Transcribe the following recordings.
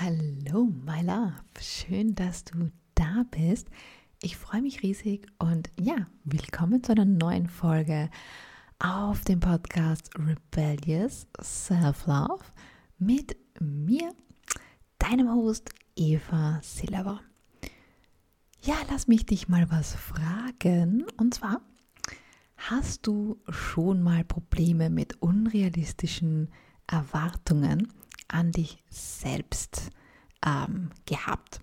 Hallo, my love. Schön, dass du da bist. Ich freue mich riesig und ja, willkommen zu einer neuen Folge auf dem Podcast Rebellious Self-Love mit mir, deinem Host Eva Silver. Ja, lass mich dich mal was fragen. Und zwar, hast du schon mal Probleme mit unrealistischen Erwartungen an dich selbst ähm, gehabt?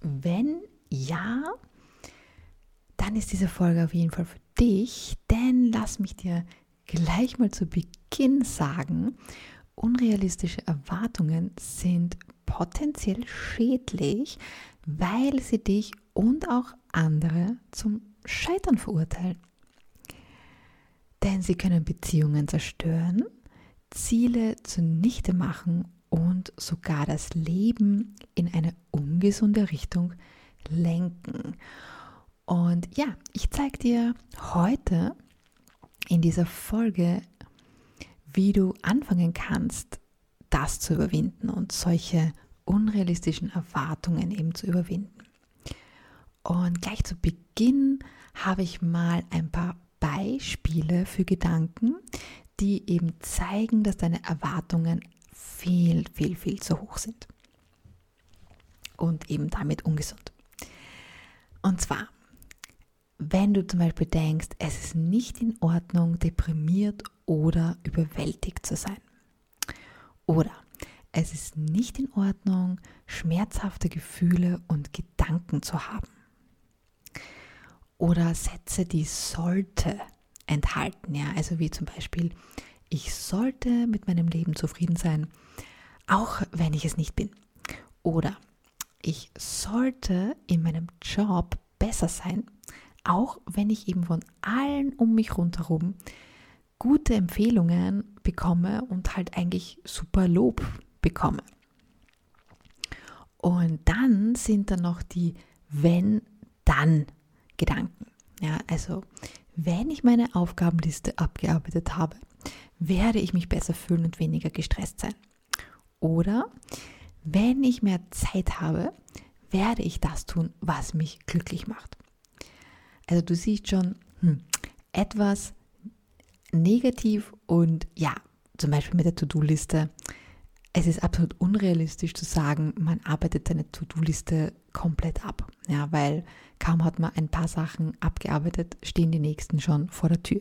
Wenn ja, dann ist diese Folge auf jeden Fall für dich, denn lass mich dir gleich mal zu Beginn sagen, unrealistische Erwartungen sind potenziell schädlich, weil sie dich und auch andere zum Scheitern verurteilen. Denn sie können Beziehungen zerstören, Ziele zunichte machen und sogar das Leben in eine ungesunde Richtung lenken. Und ja, ich zeige dir heute in dieser Folge, wie du anfangen kannst, das zu überwinden und solche unrealistischen Erwartungen eben zu überwinden. Und gleich zu Beginn habe ich mal ein paar Beispiele für Gedanken, die eben zeigen, dass deine Erwartungen viel, viel, viel zu hoch sind. Und eben damit ungesund. Und zwar, wenn du zum Beispiel denkst, es ist nicht in Ordnung, deprimiert oder überwältigt zu sein. Oder es ist nicht in Ordnung, schmerzhafte Gefühle und Gedanken zu haben. Oder Sätze, die sollte enthalten, ja, also wie zum Beispiel, ich sollte mit meinem Leben zufrieden sein, auch wenn ich es nicht bin. Oder ich sollte in meinem Job besser sein, auch wenn ich eben von allen um mich rundherum gute Empfehlungen bekomme und halt eigentlich super Lob bekomme. Und dann sind da noch die Wenn-Dann-Gedanken. Ja, also wenn ich meine Aufgabenliste abgearbeitet habe, werde ich mich besser fühlen und weniger gestresst sein. Oder wenn ich mehr Zeit habe, werde ich das tun, was mich glücklich macht. Also du siehst schon, hm, etwas negativ und ja, zum Beispiel mit der To-Do-Liste. Es ist absolut unrealistisch zu sagen, man arbeitet seine To-Do-Liste komplett ab. Ja, weil kaum hat man ein paar Sachen abgearbeitet, stehen die nächsten schon vor der Tür.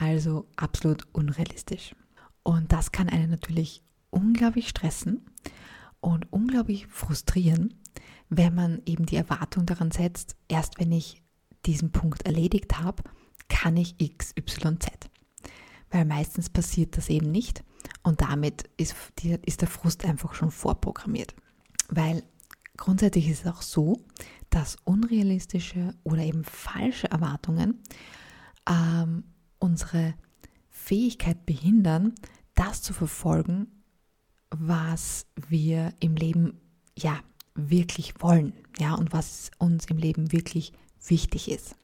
Also absolut unrealistisch. Und das kann einen natürlich unglaublich stressen und unglaublich frustrieren, wenn man eben die Erwartung daran setzt, erst wenn ich diesen Punkt erledigt habe, kann ich XYZ. Weil meistens passiert das eben nicht und damit ist, ist der Frust einfach schon vorprogrammiert. Weil grundsätzlich ist es auch so, dass unrealistische oder eben falsche Erwartungen ähm, unsere Fähigkeit behindern, das zu verfolgen, was wir im Leben ja wirklich wollen, ja, und was uns im Leben wirklich wichtig ist.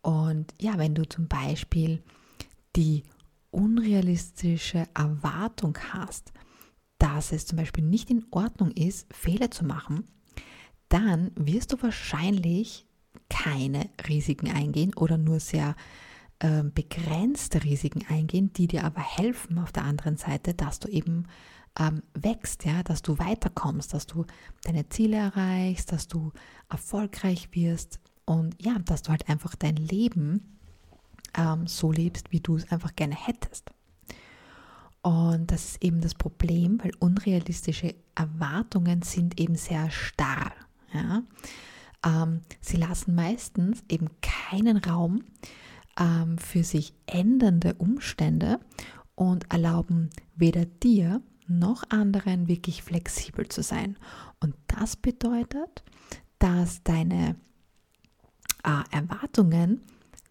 Und ja, wenn du zum Beispiel die unrealistische Erwartung hast, dass es zum Beispiel nicht in Ordnung ist, Fehler zu machen, dann wirst du wahrscheinlich keine Risiken eingehen oder nur sehr äh, begrenzte Risiken eingehen, die dir aber helfen auf der anderen Seite, dass du eben ähm, wächst, ja, dass du weiterkommst, dass du deine Ziele erreichst, dass du erfolgreich wirst und ja, dass du halt einfach dein Leben ähm, so lebst, wie du es einfach gerne hättest. Und das ist eben das Problem, weil unrealistische Erwartungen sind eben sehr starr. Ja? Ähm, sie lassen meistens eben keinen Raum ähm, für sich ändernde Umstände und erlauben weder dir noch anderen wirklich flexibel zu sein. Und das bedeutet, dass deine äh, Erwartungen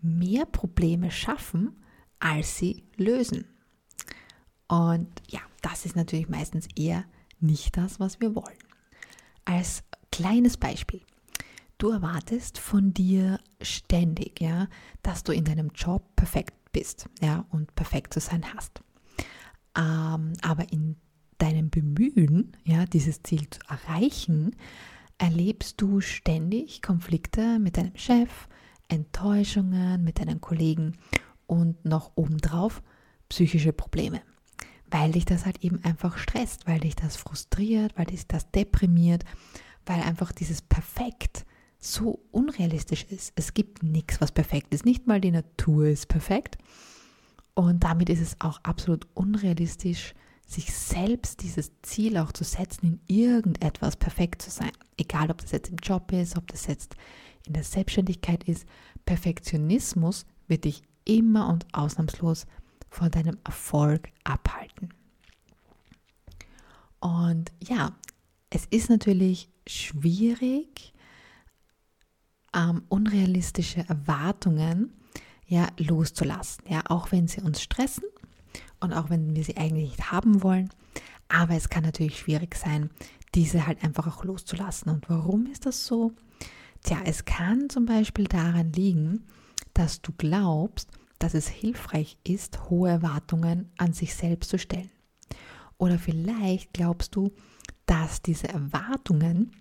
mehr Probleme schaffen, als sie lösen. Und ja, das ist natürlich meistens eher nicht das, was wir wollen. Als kleines Beispiel. Du erwartest von dir ständig, ja, dass du in deinem Job perfekt bist, ja, und perfekt zu sein hast. Ähm, aber in deinem Bemühen, ja, dieses Ziel zu erreichen, erlebst du ständig Konflikte mit deinem Chef, Enttäuschungen mit deinen Kollegen und noch obendrauf psychische Probleme. Weil dich das halt eben einfach stresst, weil dich das frustriert, weil dich das deprimiert, weil einfach dieses Perfekt so unrealistisch ist. Es gibt nichts, was perfekt ist. Nicht mal die Natur ist perfekt. Und damit ist es auch absolut unrealistisch, sich selbst dieses Ziel auch zu setzen, in irgendetwas perfekt zu sein. Egal, ob das jetzt im Job ist, ob das jetzt in der Selbstständigkeit ist. Perfektionismus wird dich immer und ausnahmslos von deinem Erfolg abhalten. Und ja, es ist natürlich schwierig, ähm, unrealistische Erwartungen ja loszulassen, ja, auch wenn sie uns stressen und auch wenn wir sie eigentlich nicht haben wollen. Aber es kann natürlich schwierig sein, diese halt einfach auch loszulassen. Und warum ist das so? Tja, es kann zum Beispiel daran liegen, dass du glaubst, dass es hilfreich ist, hohe Erwartungen an sich selbst zu stellen. Oder vielleicht glaubst du, dass diese Erwartungen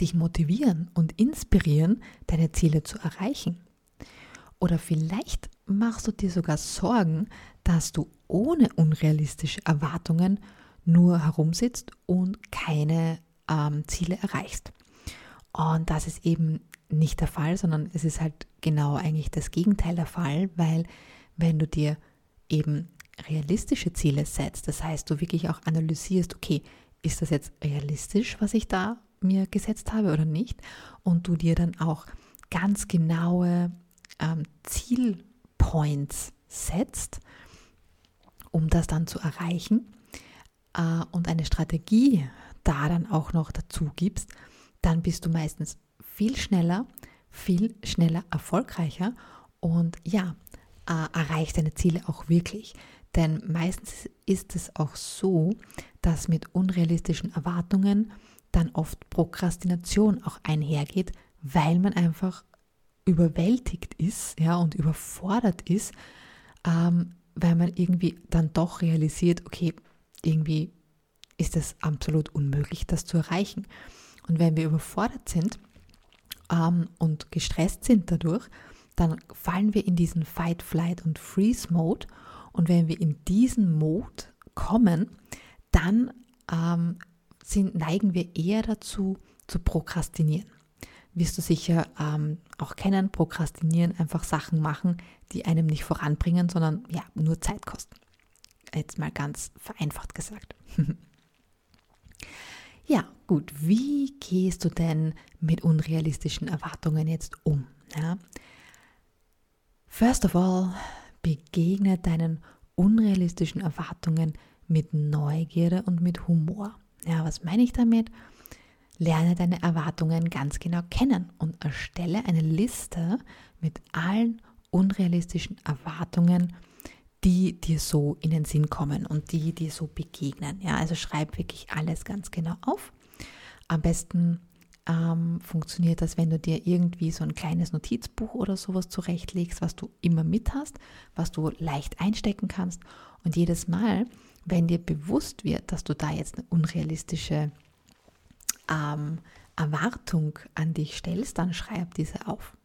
dich motivieren und inspirieren, deine Ziele zu erreichen. Oder vielleicht machst du dir sogar Sorgen, dass du ohne unrealistische Erwartungen nur herumsitzt und keine ähm, Ziele erreichst. Und das ist eben nicht der Fall, sondern es ist halt genau eigentlich das Gegenteil der Fall, weil wenn du dir eben realistische Ziele setzt, das heißt, du wirklich auch analysierst, okay, ist das jetzt realistisch, was ich da mir gesetzt habe oder nicht? Und du dir dann auch ganz genaue ähm, Zielpoints setzt, um das dann zu erreichen äh, und eine Strategie da dann auch noch dazu gibst, dann bist du meistens viel schneller, viel schneller erfolgreicher und ja, äh, erreichst deine Ziele auch wirklich. Denn meistens ist es auch so, dass mit unrealistischen Erwartungen dann oft Prokrastination auch einhergeht, weil man einfach überwältigt ist ja, und überfordert ist, ähm, weil man irgendwie dann doch realisiert, okay, irgendwie ist es absolut unmöglich, das zu erreichen. Und wenn wir überfordert sind ähm, und gestresst sind dadurch, dann fallen wir in diesen Fight, Flight und Freeze-Mode. Und wenn wir in diesen Mode kommen, dann ähm, sind, neigen wir eher dazu, zu prokrastinieren. Wirst du sicher ähm, auch kennen, prokrastinieren, einfach Sachen machen, die einem nicht voranbringen, sondern ja, nur Zeit kosten. Jetzt mal ganz vereinfacht gesagt. ja, gut, wie gehst du denn mit unrealistischen Erwartungen jetzt um? Ja? First of all, begegne deinen unrealistischen Erwartungen mit Neugierde und mit Humor. Ja, was meine ich damit? Lerne deine Erwartungen ganz genau kennen und erstelle eine Liste mit allen unrealistischen Erwartungen, die dir so in den Sinn kommen und die dir so begegnen. Ja, also schreib wirklich alles ganz genau auf. Am besten ähm, funktioniert das, wenn du dir irgendwie so ein kleines Notizbuch oder sowas zurechtlegst, was du immer mit hast, was du leicht einstecken kannst. Und jedes Mal, wenn dir bewusst wird, dass du da jetzt eine unrealistische ähm, Erwartung an dich stellst, dann schreib diese auf.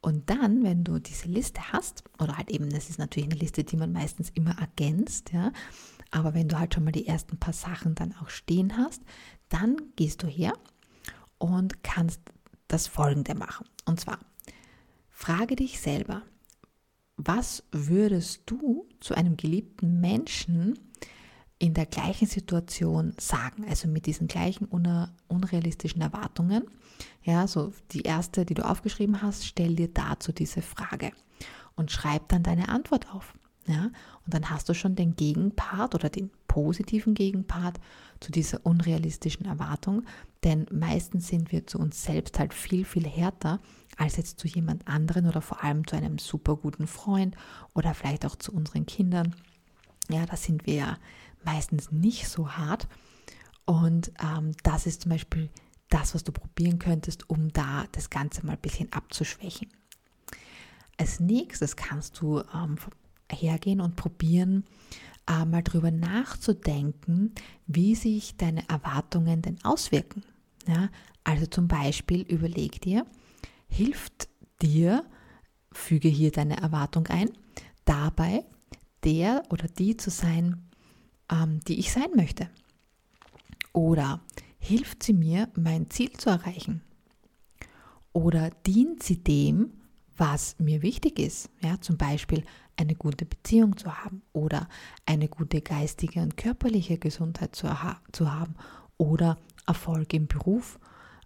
Und dann, wenn du diese Liste hast, oder halt eben, das ist natürlich eine Liste, die man meistens immer ergänzt, ja, aber wenn du halt schon mal die ersten paar Sachen dann auch stehen hast, dann gehst du her und kannst das folgende machen. Und zwar, frage dich selber, was würdest du zu einem geliebten Menschen in der gleichen Situation sagen, also mit diesen gleichen unrealistischen Erwartungen. Ja, so die erste, die du aufgeschrieben hast, stell dir dazu diese Frage und schreib dann deine Antwort auf. Ja, und dann hast du schon den Gegenpart oder den positiven Gegenpart zu dieser unrealistischen Erwartung, denn meistens sind wir zu uns selbst halt viel, viel härter als jetzt zu jemand anderen oder vor allem zu einem super guten Freund oder vielleicht auch zu unseren Kindern. Ja, da sind wir ja meistens nicht so hart. Und ähm, das ist zum Beispiel das, was du probieren könntest, um da das Ganze mal ein bisschen abzuschwächen. Als nächstes kannst du ähm, hergehen und probieren, äh, mal drüber nachzudenken, wie sich deine Erwartungen denn auswirken. Ja, also zum Beispiel überleg dir, hilft dir, füge hier deine Erwartung ein, dabei der oder die zu sein, ähm, die ich sein möchte. Oder hilft sie mir, mein Ziel zu erreichen? Oder dient sie dem, was mir wichtig ist? Ja, zum Beispiel eine gute Beziehung zu haben oder eine gute geistige und körperliche Gesundheit zu, zu haben oder Erfolg im Beruf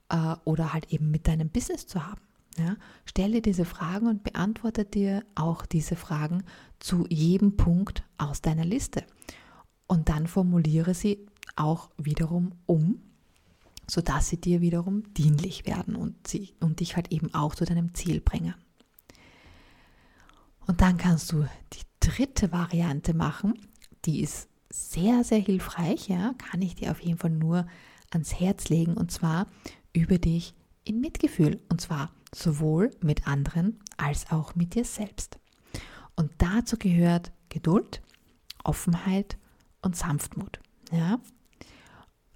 äh, oder halt eben mit deinem Business zu haben. Ja, stelle diese Fragen und beantworte dir auch diese Fragen zu jedem Punkt aus deiner Liste. Und dann formuliere sie auch wiederum um, sodass sie dir wiederum dienlich werden und, sie, und dich halt eben auch zu deinem Ziel bringen. Und dann kannst du die dritte Variante machen, die ist sehr, sehr hilfreich, ja, kann ich dir auf jeden Fall nur ans Herz legen und zwar über dich in Mitgefühl und zwar sowohl mit anderen als auch mit dir selbst. Und dazu gehört Geduld, Offenheit und Sanftmut. Ja?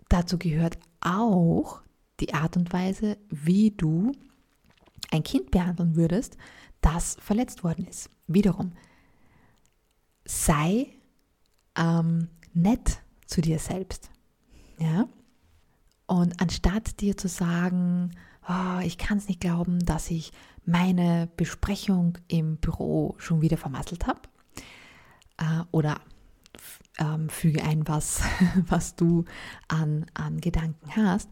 Dazu gehört auch die Art und Weise, wie du ein Kind behandeln würdest, das verletzt worden ist. Wiederum, sei ähm, nett zu dir selbst. Ja? Und anstatt dir zu sagen, oh, ich kann es nicht glauben, dass ich meine Besprechung im Büro schon wieder vermasselt habe, äh, oder ähm, füge ein, was, was du an, an Gedanken hast,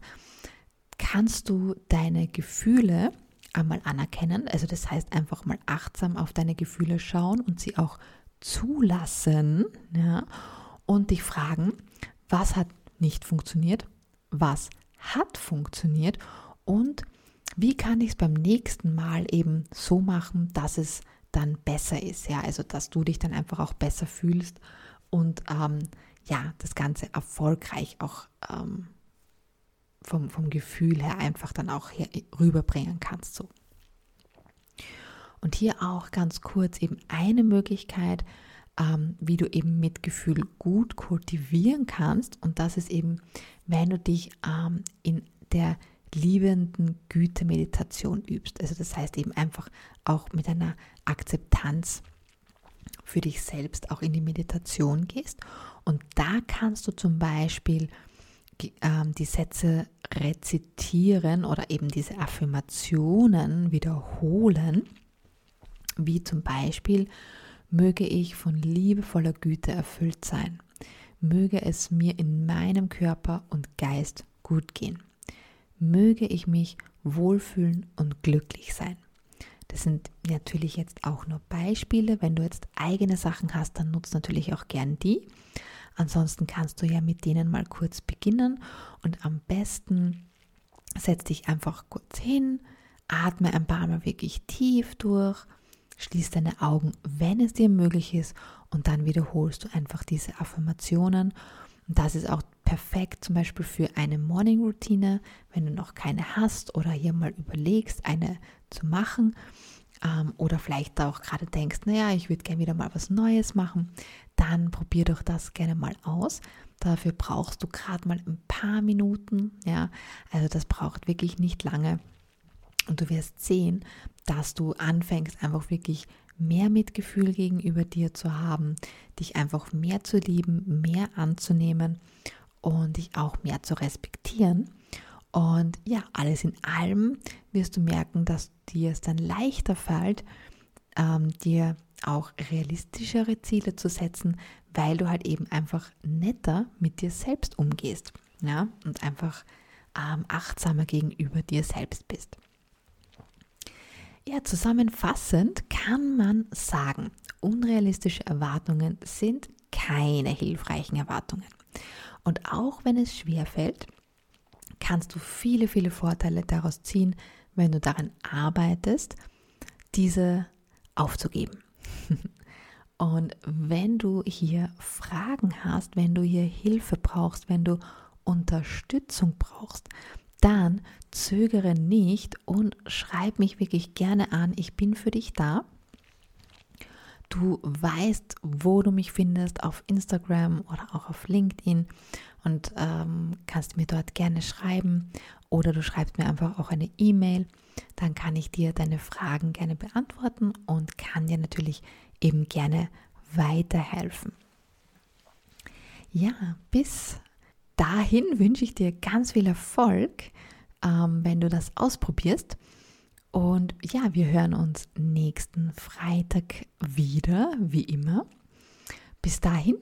kannst du deine Gefühle einmal anerkennen. Also das heißt einfach mal achtsam auf deine Gefühle schauen und sie auch zulassen ja, und dich fragen, was hat nicht funktioniert, was hat funktioniert und wie kann ich es beim nächsten Mal eben so machen, dass es dann besser ist. Ja, also dass du dich dann einfach auch besser fühlst und ähm, ja, das Ganze erfolgreich auch ähm, vom, vom Gefühl her einfach dann auch hier rüberbringen kannst. So. Und hier auch ganz kurz eben eine Möglichkeit, ähm, wie du eben Mitgefühl gut kultivieren kannst. Und das ist eben, wenn du dich ähm, in der liebenden Güte-Meditation übst. Also das heißt eben einfach auch mit einer Akzeptanz für dich selbst auch in die Meditation gehst. Und da kannst du zum Beispiel die Sätze rezitieren oder eben diese Affirmationen wiederholen, wie zum Beispiel, möge ich von liebevoller Güte erfüllt sein, möge es mir in meinem Körper und Geist gut gehen, möge ich mich wohlfühlen und glücklich sein. Das sind natürlich jetzt auch nur Beispiele. Wenn du jetzt eigene Sachen hast, dann nutzt natürlich auch gern die. Ansonsten kannst du ja mit denen mal kurz beginnen und am besten setz dich einfach kurz hin, atme ein paar Mal wirklich tief durch, schließ deine Augen, wenn es dir möglich ist und dann wiederholst du einfach diese Affirmationen. Und das ist auch perfekt zum Beispiel für eine Morning Routine, wenn du noch keine hast oder hier mal überlegst, eine zu machen ähm, oder vielleicht auch gerade denkst, naja, ich würde gerne wieder mal was Neues machen, dann probier doch das gerne mal aus. Dafür brauchst du gerade mal ein paar Minuten, ja, also das braucht wirklich nicht lange. Und du wirst sehen, dass du anfängst, einfach wirklich mehr Mitgefühl gegenüber dir zu haben, dich einfach mehr zu lieben, mehr anzunehmen und dich auch mehr zu respektieren. Und ja, alles in allem wirst du merken, dass dir es dann leichter fällt, ähm, dir auch realistischere Ziele zu setzen, weil du halt eben einfach netter mit dir selbst umgehst ja? und einfach ähm, achtsamer gegenüber dir selbst bist. Ja, zusammenfassend kann man sagen, unrealistische Erwartungen sind keine hilfreichen Erwartungen. Und auch wenn es schwer fällt, kannst du viele, viele Vorteile daraus ziehen, wenn du daran arbeitest, diese aufzugeben. Und wenn du hier Fragen hast, wenn du hier Hilfe brauchst, wenn du Unterstützung brauchst, dann zögere nicht und schreib mich wirklich gerne an. Ich bin für dich da. Du weißt, wo du mich findest, auf Instagram oder auch auf LinkedIn und ähm, kannst mir dort gerne schreiben oder du schreibst mir einfach auch eine E-Mail. Dann kann ich dir deine Fragen gerne beantworten und kann dir natürlich eben gerne weiterhelfen. Ja, bis dahin wünsche ich dir ganz viel Erfolg, ähm, wenn du das ausprobierst. Und ja, wir hören uns nächsten Freitag wieder, wie immer. Bis dahin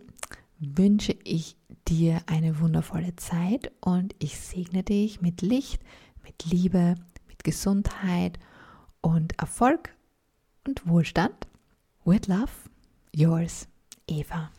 wünsche ich dir eine wundervolle Zeit und ich segne dich mit Licht, mit Liebe, mit Gesundheit und Erfolg und Wohlstand. With love, yours, Eva.